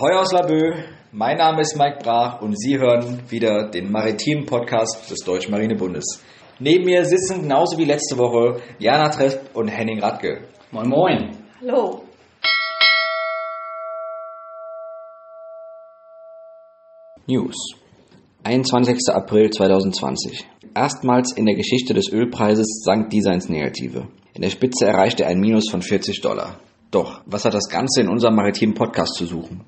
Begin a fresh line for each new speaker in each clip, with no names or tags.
Ahoi aus Laboe, mein Name ist Mike Brach und Sie hören wieder den maritimen Podcast des Deutschen Marinebundes. Neben mir sitzen genauso wie letzte Woche Jana Trepp und Henning Radke.
Moin Moin.
Hallo.
News. 21. April 2020. Erstmals in der Geschichte des Ölpreises sank dieser ins Negative. In der Spitze erreichte er ein Minus von 40 Dollar. Doch, was hat das Ganze in unserem maritimen Podcast zu suchen?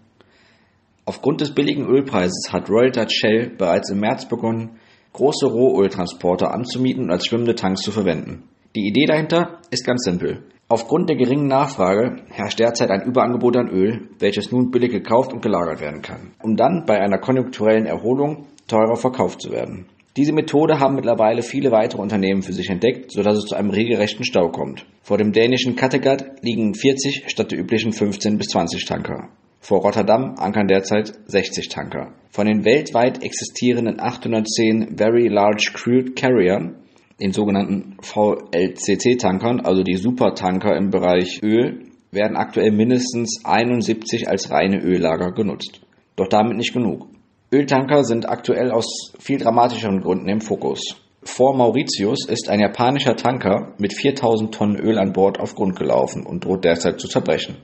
Aufgrund des billigen Ölpreises hat Royal Dutch Shell bereits im März begonnen, große Rohöltransporter anzumieten und als schwimmende Tanks zu verwenden. Die Idee dahinter ist ganz simpel. Aufgrund der geringen Nachfrage herrscht derzeit ein Überangebot an Öl, welches nun billig gekauft und gelagert werden kann, um dann bei einer konjunkturellen Erholung teurer verkauft zu werden. Diese Methode haben mittlerweile viele weitere Unternehmen für sich entdeckt, sodass es zu einem regelrechten Stau kommt. Vor dem dänischen Kattegat liegen 40 statt der üblichen 15 bis 20 Tanker. Vor Rotterdam ankern derzeit 60 Tanker. Von den weltweit existierenden 810 Very Large Crude Carriern, den sogenannten VLCC-Tankern, also die Supertanker im Bereich Öl, werden aktuell mindestens 71 als reine Öllager genutzt. Doch damit nicht genug. Öltanker sind aktuell aus viel dramatischeren Gründen im Fokus. Vor Mauritius ist ein japanischer Tanker mit 4000 Tonnen Öl an Bord auf Grund gelaufen und droht derzeit zu zerbrechen.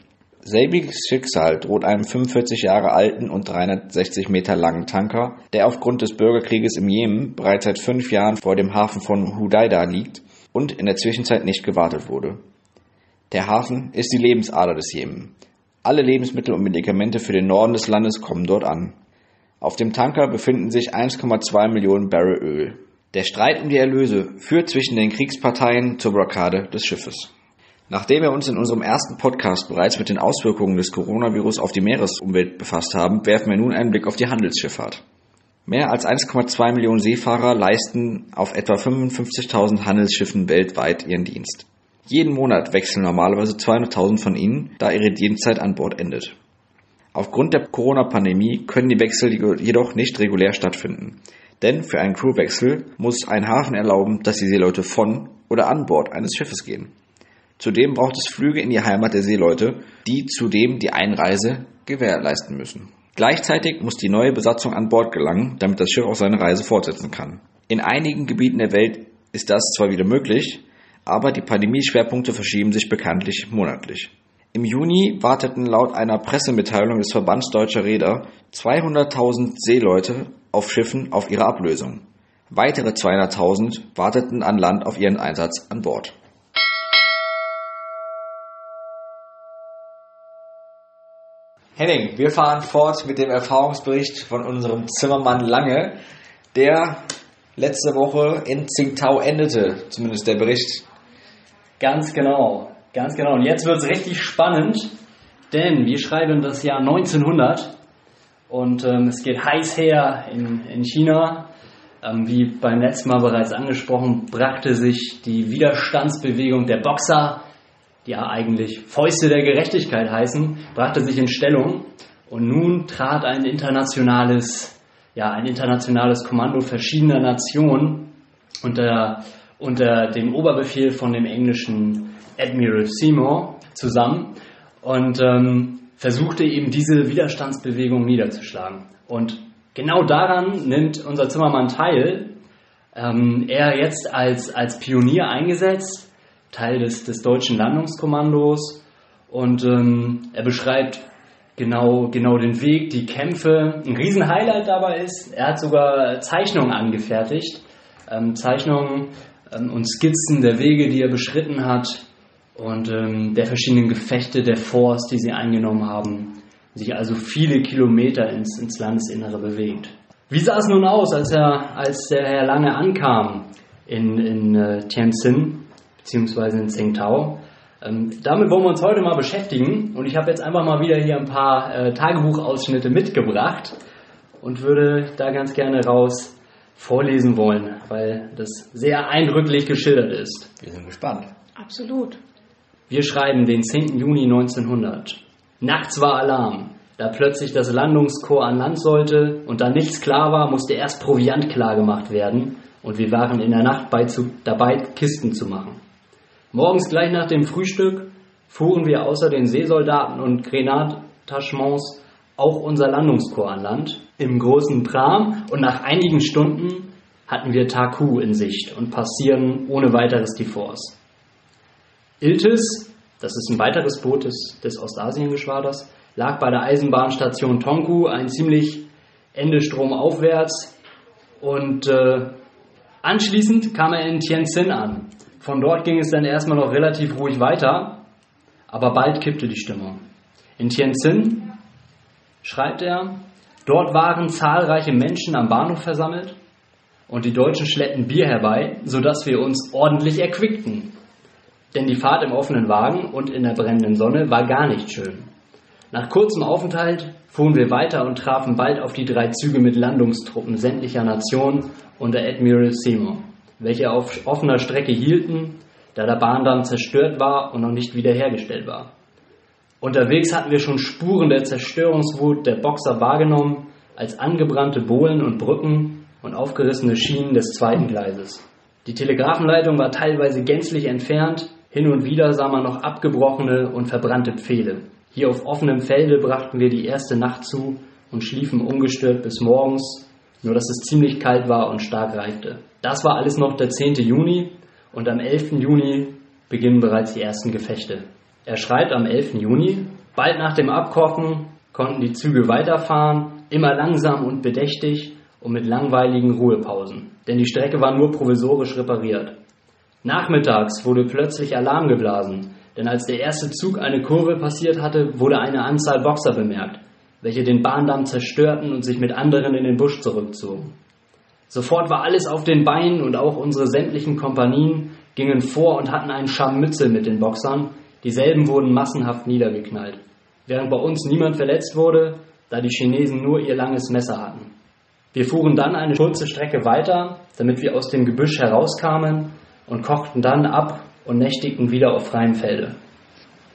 Selbiges Schicksal droht einem 45 Jahre alten und 360 Meter langen Tanker, der aufgrund des Bürgerkrieges im Jemen bereits seit fünf Jahren vor dem Hafen von Hudaida liegt und in der Zwischenzeit nicht gewartet wurde. Der Hafen ist die Lebensader des Jemen. Alle Lebensmittel und Medikamente für den Norden des Landes kommen dort an. Auf dem Tanker befinden sich 1,2 Millionen Barrel Öl. Der Streit um die Erlöse führt zwischen den Kriegsparteien zur Blockade des Schiffes. Nachdem wir uns in unserem ersten Podcast bereits mit den Auswirkungen des Coronavirus auf die Meeresumwelt befasst haben, werfen wir nun einen Blick auf die Handelsschifffahrt. Mehr als 1,2 Millionen Seefahrer leisten auf etwa 55.000 Handelsschiffen weltweit ihren Dienst. Jeden Monat wechseln normalerweise 200.000 von ihnen, da ihre Dienstzeit an Bord endet. Aufgrund der Corona-Pandemie können die Wechsel jedoch nicht regulär stattfinden. Denn für einen Crewwechsel muss ein Hafen erlauben, dass die Seeleute von oder an Bord eines Schiffes gehen. Zudem braucht es Flüge in die Heimat der Seeleute, die zudem die Einreise gewährleisten müssen. Gleichzeitig muss die neue Besatzung an Bord gelangen, damit das Schiff auch seine Reise fortsetzen kann. In einigen Gebieten der Welt ist das zwar wieder möglich, aber die Pandemieschwerpunkte verschieben sich bekanntlich monatlich. Im Juni warteten laut einer Pressemitteilung des Verbands Deutscher Räder 200.000 Seeleute auf Schiffen auf ihre Ablösung. Weitere 200.000 warteten an Land auf ihren Einsatz an Bord. Henning, wir fahren fort mit dem Erfahrungsbericht von unserem Zimmermann Lange, der letzte Woche in Tsingtao endete, zumindest der Bericht.
Ganz genau, ganz genau. Und jetzt wird es richtig spannend, denn wir schreiben das Jahr 1900 und ähm, es geht heiß her in, in China. Ähm, wie beim letzten Mal bereits angesprochen, brachte sich die Widerstandsbewegung der Boxer die ja eigentlich Fäuste der Gerechtigkeit heißen, brachte sich in Stellung und nun trat ein internationales, ja, ein internationales Kommando verschiedener Nationen unter, unter dem Oberbefehl von dem englischen Admiral Seymour zusammen und ähm, versuchte eben diese Widerstandsbewegung niederzuschlagen. Und genau daran nimmt unser Zimmermann teil. Ähm, er jetzt als, als Pionier eingesetzt Teil des, des deutschen Landungskommandos und ähm, er beschreibt genau, genau den Weg, die Kämpfe. Ein Riesenhighlight dabei ist, er hat sogar Zeichnungen angefertigt, ähm, Zeichnungen ähm, und Skizzen der Wege, die er beschritten hat und ähm, der verschiedenen Gefechte, der Force, die sie eingenommen haben, sich also viele Kilometer ins, ins Landesinnere bewegt. Wie sah es nun aus, als, er, als der Herr Lange ankam in, in äh, Tianjin? Beziehungsweise in Tsingtao. Ähm, damit wollen wir uns heute mal beschäftigen und ich habe jetzt einfach mal wieder hier ein paar äh, Tagebuchausschnitte mitgebracht und würde da ganz gerne raus vorlesen wollen, weil das sehr eindrücklich geschildert ist.
Wir sind gespannt.
Absolut.
Wir schreiben den 10. Juni 1900. Nachts war Alarm. Da plötzlich das Landungskorps an Land sollte und da nichts klar war, musste erst Proviant klar gemacht werden und wir waren in der Nacht zu, dabei, Kisten zu machen. Morgens gleich nach dem Frühstück fuhren wir außer den Seesoldaten und Grenadtachements auch unser Landungskorps an Land im großen Pram und nach einigen Stunden hatten wir Taku in Sicht und passieren ohne weiteres die Force. Iltis, das ist ein weiteres Boot des, des Ostasiengeschwaders, lag bei der Eisenbahnstation Tonku, ein ziemlich Ende stromaufwärts und äh, anschließend kam er in Tianjin an. Von dort ging es dann erstmal noch relativ ruhig weiter, aber bald kippte die Stimmung. In Tianjin schreibt er, dort waren zahlreiche Menschen am Bahnhof versammelt und die Deutschen schleppten Bier herbei, sodass wir uns ordentlich erquickten. Denn die Fahrt im offenen Wagen und in der brennenden Sonne war gar nicht schön. Nach kurzem Aufenthalt fuhren wir weiter und trafen bald auf die drei Züge mit Landungstruppen sämtlicher Nationen unter Admiral Seymour, welche auf offener Strecke hielten, da der Bahndamm zerstört war und noch nicht wiederhergestellt war. Unterwegs hatten wir schon Spuren der Zerstörungswut der Boxer wahrgenommen, als angebrannte Bohlen und Brücken und aufgerissene Schienen des zweiten Gleises. Die Telegrafenleitung war teilweise gänzlich entfernt, hin und wieder sah man noch abgebrochene und verbrannte Pfähle. Hier auf offenem Felde brachten wir die erste Nacht zu und schliefen ungestört bis morgens, nur dass es ziemlich kalt war und stark reifte. Das war alles noch der 10. Juni und am 11. Juni beginnen bereits die ersten Gefechte. Er schreibt am 11. Juni, bald nach dem Abkochen konnten die Züge weiterfahren, immer langsam und bedächtig, und mit langweiligen Ruhepausen, denn die Strecke war nur provisorisch repariert. Nachmittags wurde plötzlich Alarm geblasen, denn als der erste Zug eine Kurve passiert hatte, wurde eine Anzahl Boxer bemerkt, welche den Bahndamm zerstörten und sich mit anderen in den Busch zurückzogen. Sofort war alles auf den Beinen und auch unsere sämtlichen Kompanien gingen vor und hatten einen Scharmützel mit den Boxern, dieselben wurden massenhaft niedergeknallt, während bei uns niemand verletzt wurde, da die Chinesen nur ihr langes Messer hatten. Wir fuhren dann eine kurze Strecke weiter, damit wir aus dem Gebüsch herauskamen und kochten dann ab und nächtigten wieder auf freiem Felde.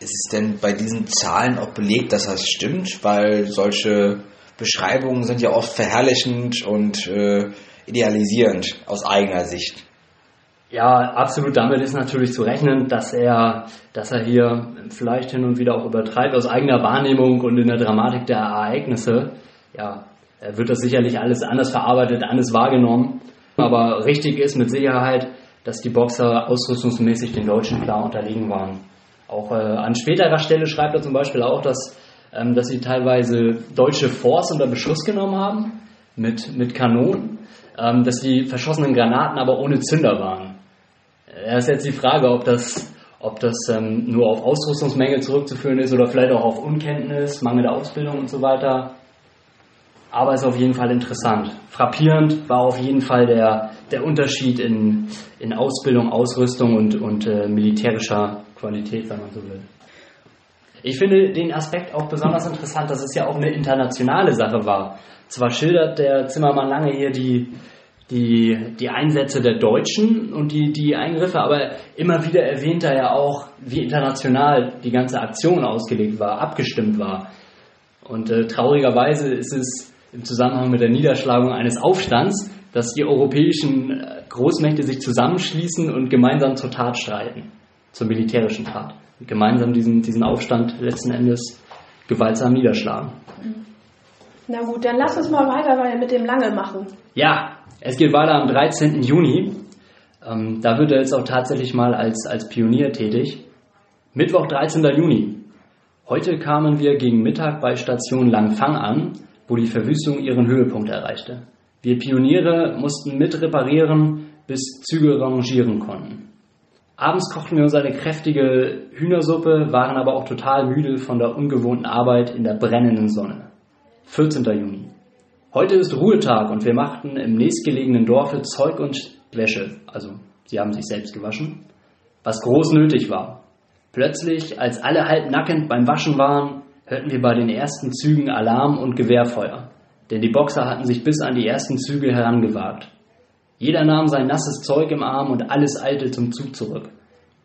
Ist es denn bei diesen Zahlen auch belegt, dass das stimmt? Weil solche Beschreibungen sind ja oft verherrlichend und äh, idealisierend aus eigener Sicht.
Ja, absolut. Damit ist natürlich zu rechnen, dass er, dass er hier vielleicht hin und wieder auch übertreibt aus eigener Wahrnehmung und in der Dramatik der Ereignisse. Ja, wird das sicherlich alles anders verarbeitet, anders wahrgenommen. Aber richtig ist mit Sicherheit, dass die Boxer ausrüstungsmäßig den Deutschen klar unterlegen waren. Auch äh, an späterer Stelle schreibt er zum Beispiel auch, dass, ähm, dass sie teilweise deutsche Force unter Beschuss genommen haben mit, mit Kanonen, ähm, dass die verschossenen Granaten aber ohne Zünder waren. Da ist jetzt die Frage, ob das, ob das ähm, nur auf Ausrüstungsmängel zurückzuführen ist oder vielleicht auch auf Unkenntnis, Mangel der Ausbildung und so weiter aber ist auf jeden Fall interessant. Frappierend war auf jeden Fall der, der Unterschied in, in Ausbildung, Ausrüstung und, und äh, militärischer Qualität, wenn man so will. Ich finde den Aspekt auch besonders interessant, dass es ja auch eine internationale Sache war. Zwar schildert der Zimmermann lange hier die, die, die Einsätze der Deutschen und die, die Eingriffe, aber immer wieder erwähnt er ja auch, wie international die ganze Aktion ausgelegt war, abgestimmt war. Und äh, traurigerweise ist es im Zusammenhang mit der Niederschlagung eines Aufstands, dass die europäischen äh, Großmächte sich zusammenschließen und gemeinsam zur Tat streiten, zur militärischen Tat. Und gemeinsam diesen, diesen Aufstand letzten Endes gewaltsam niederschlagen.
Na gut, dann lass uns mal weiter mit dem Lange machen.
Ja, es geht weiter am 13. Juni. Ähm, da wird er jetzt auch tatsächlich mal als, als Pionier tätig. Mittwoch, 13. Juni. Heute kamen wir gegen Mittag bei Station Langfang an wo die Verwüstung ihren Höhepunkt erreichte. Wir Pioniere mussten mit reparieren, bis Züge rangieren konnten. Abends kochten wir uns eine kräftige Hühnersuppe, waren aber auch total müde von der ungewohnten Arbeit in der brennenden Sonne. 14. Juni. Heute ist Ruhetag und wir machten im nächstgelegenen Dorfe Zeug und Wäsche, also sie haben sich selbst gewaschen, was groß nötig war. Plötzlich, als alle halb nackend beim Waschen waren, hörten wir bei den ersten Zügen Alarm und Gewehrfeuer, denn die Boxer hatten sich bis an die ersten Züge herangewagt. Jeder nahm sein nasses Zeug im Arm und alles eilte zum Zug zurück.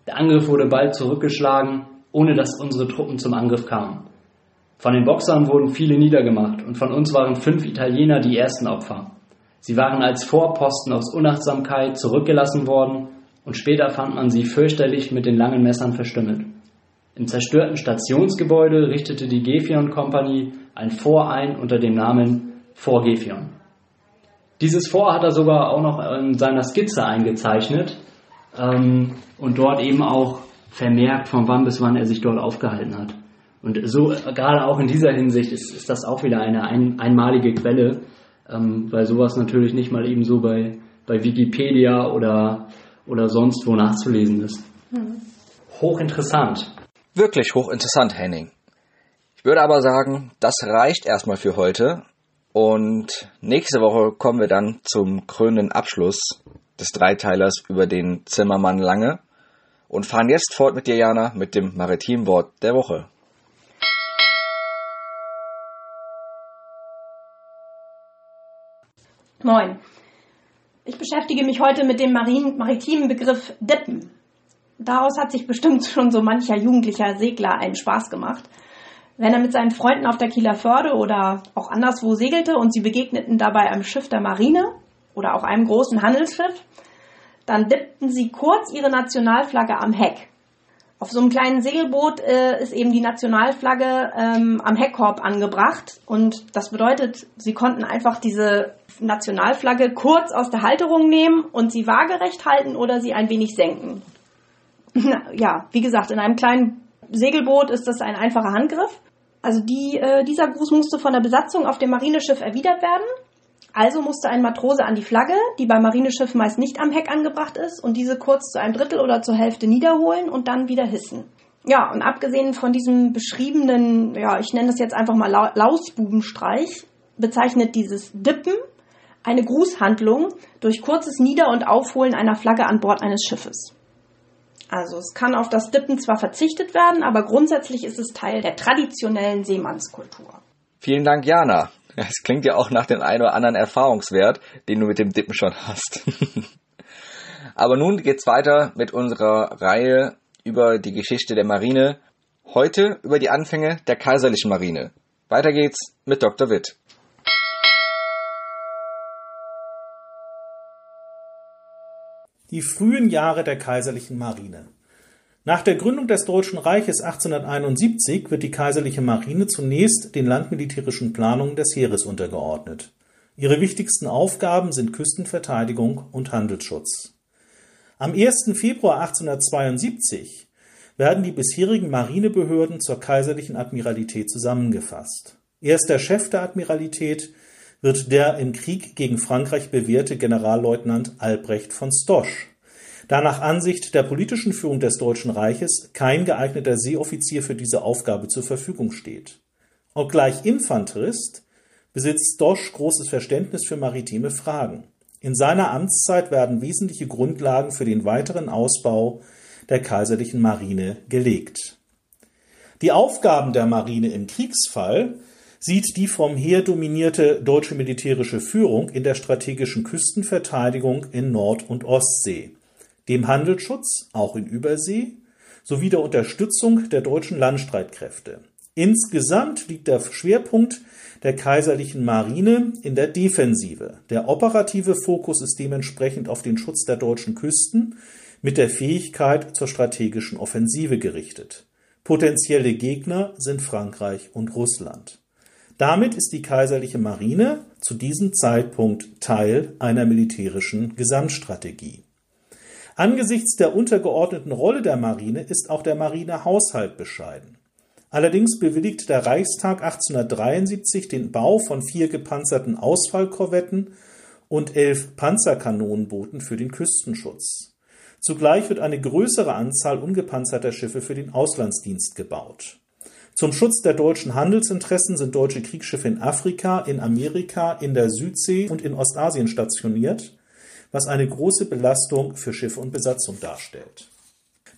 Der Angriff wurde bald zurückgeschlagen, ohne dass unsere Truppen zum Angriff kamen. Von den Boxern wurden viele niedergemacht und von uns waren fünf Italiener die ersten Opfer. Sie waren als Vorposten aus Unachtsamkeit zurückgelassen worden und später fand man sie fürchterlich mit den langen Messern verstümmelt. Im zerstörten Stationsgebäude richtete die Gefion Company ein Fort ein unter dem Namen Fort Gefion. Dieses Fort hat er sogar auch noch in seiner Skizze eingezeichnet ähm, und dort eben auch vermerkt, von wann bis wann er sich dort aufgehalten hat. Und so, gerade auch in dieser Hinsicht ist, ist das auch wieder eine ein, einmalige Quelle, ähm, weil sowas natürlich nicht mal eben so bei, bei Wikipedia oder, oder sonst wo nachzulesen ist. Mhm. Hochinteressant.
Wirklich hochinteressant, Henning. Ich würde aber sagen, das reicht erstmal für heute. Und nächste Woche kommen wir dann zum krönenden Abschluss des Dreiteilers über den Zimmermann Lange und fahren jetzt fort mit dir, Jana, mit dem Maritimwort der Woche.
Moin. Ich beschäftige mich heute mit dem maritimen Begriff Dippen. Daraus hat sich bestimmt schon so mancher jugendlicher Segler einen Spaß gemacht. Wenn er mit seinen Freunden auf der Kieler Förde oder auch anderswo segelte und sie begegneten dabei einem Schiff der Marine oder auch einem großen Handelsschiff, dann dippten sie kurz ihre Nationalflagge am Heck. Auf so einem kleinen Segelboot äh, ist eben die Nationalflagge ähm, am Heckkorb angebracht und das bedeutet, sie konnten einfach diese Nationalflagge kurz aus der Halterung nehmen und sie waagerecht halten oder sie ein wenig senken. Ja, wie gesagt, in einem kleinen Segelboot ist das ein einfacher Handgriff. Also die, äh, dieser Gruß musste von der Besatzung auf dem Marineschiff erwidert werden. Also musste ein Matrose an die Flagge, die beim Marineschiff meist nicht am Heck angebracht ist, und diese kurz zu einem Drittel oder zur Hälfte niederholen und dann wieder hissen. Ja, und abgesehen von diesem beschriebenen, ja, ich nenne das jetzt einfach mal Lausbubenstreich, bezeichnet dieses Dippen eine Grußhandlung durch kurzes Nieder- und Aufholen einer Flagge an Bord eines Schiffes. Also es kann auf das Dippen zwar verzichtet werden, aber grundsätzlich ist es Teil der traditionellen Seemannskultur.
Vielen Dank, Jana. Es klingt ja auch nach dem einen oder anderen Erfahrungswert, den du mit dem Dippen schon hast. aber nun geht's weiter mit unserer Reihe über die Geschichte der Marine. Heute über die Anfänge der kaiserlichen Marine. Weiter geht's mit Dr. Witt.
Die frühen Jahre der kaiserlichen Marine. Nach der Gründung des Deutschen Reiches 1871 wird die kaiserliche Marine zunächst den landmilitärischen Planungen des Heeres untergeordnet. Ihre wichtigsten Aufgaben sind Küstenverteidigung und Handelsschutz. Am 1. Februar 1872 werden die bisherigen Marinebehörden zur kaiserlichen Admiralität zusammengefasst. Erster Chef der Admiralität wird der im Krieg gegen Frankreich bewährte Generalleutnant Albrecht von Stosch, da nach Ansicht der politischen Führung des Deutschen Reiches kein geeigneter Seeoffizier für diese Aufgabe zur Verfügung steht. Obgleich Infanterist, besitzt Stosch großes Verständnis für maritime Fragen. In seiner Amtszeit werden wesentliche Grundlagen für den weiteren Ausbau der kaiserlichen Marine gelegt. Die Aufgaben der Marine im Kriegsfall sieht die vom Heer dominierte deutsche militärische Führung in der strategischen Küstenverteidigung in Nord- und Ostsee, dem Handelsschutz, auch in Übersee, sowie der Unterstützung der deutschen Landstreitkräfte. Insgesamt liegt der Schwerpunkt der kaiserlichen Marine in der Defensive. Der operative Fokus ist dementsprechend auf den Schutz der deutschen Küsten mit der Fähigkeit zur strategischen Offensive gerichtet. Potenzielle Gegner sind Frankreich und Russland. Damit ist die kaiserliche Marine zu diesem Zeitpunkt Teil einer militärischen Gesamtstrategie. Angesichts der untergeordneten Rolle der Marine ist auch der Marinehaushalt bescheiden. Allerdings bewilligt der Reichstag 1873 den Bau von vier gepanzerten Ausfallkorvetten und elf Panzerkanonenbooten für den Küstenschutz. Zugleich wird eine größere Anzahl ungepanzerter Schiffe für den Auslandsdienst gebaut. Zum Schutz der deutschen Handelsinteressen sind deutsche Kriegsschiffe in Afrika, in Amerika, in der Südsee und in Ostasien stationiert, was eine große Belastung für Schiffe und Besatzung darstellt.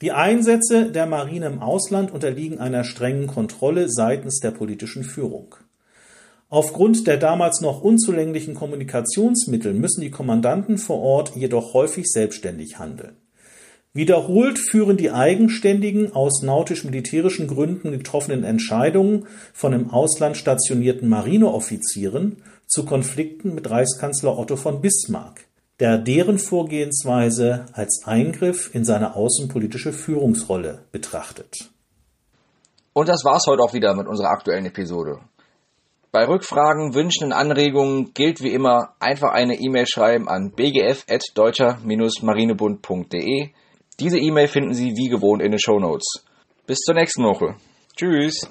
Die Einsätze der Marine im Ausland unterliegen einer strengen Kontrolle seitens der politischen Führung. Aufgrund der damals noch unzulänglichen Kommunikationsmittel müssen die Kommandanten vor Ort jedoch häufig selbstständig handeln. Wiederholt führen die eigenständigen, aus nautisch-militärischen Gründen getroffenen Entscheidungen von im Ausland stationierten Marineoffizieren zu Konflikten mit Reichskanzler Otto von Bismarck, der deren Vorgehensweise als Eingriff in seine außenpolitische Führungsrolle betrachtet.
Und das war's heute auch wieder mit unserer aktuellen Episode. Bei Rückfragen, Wünschen und Anregungen gilt wie immer einfach eine E-Mail schreiben an bgf.deutscher-marinebund.de. Diese E-Mail finden Sie wie gewohnt in den Show Notes. Bis zur nächsten Woche. Tschüss.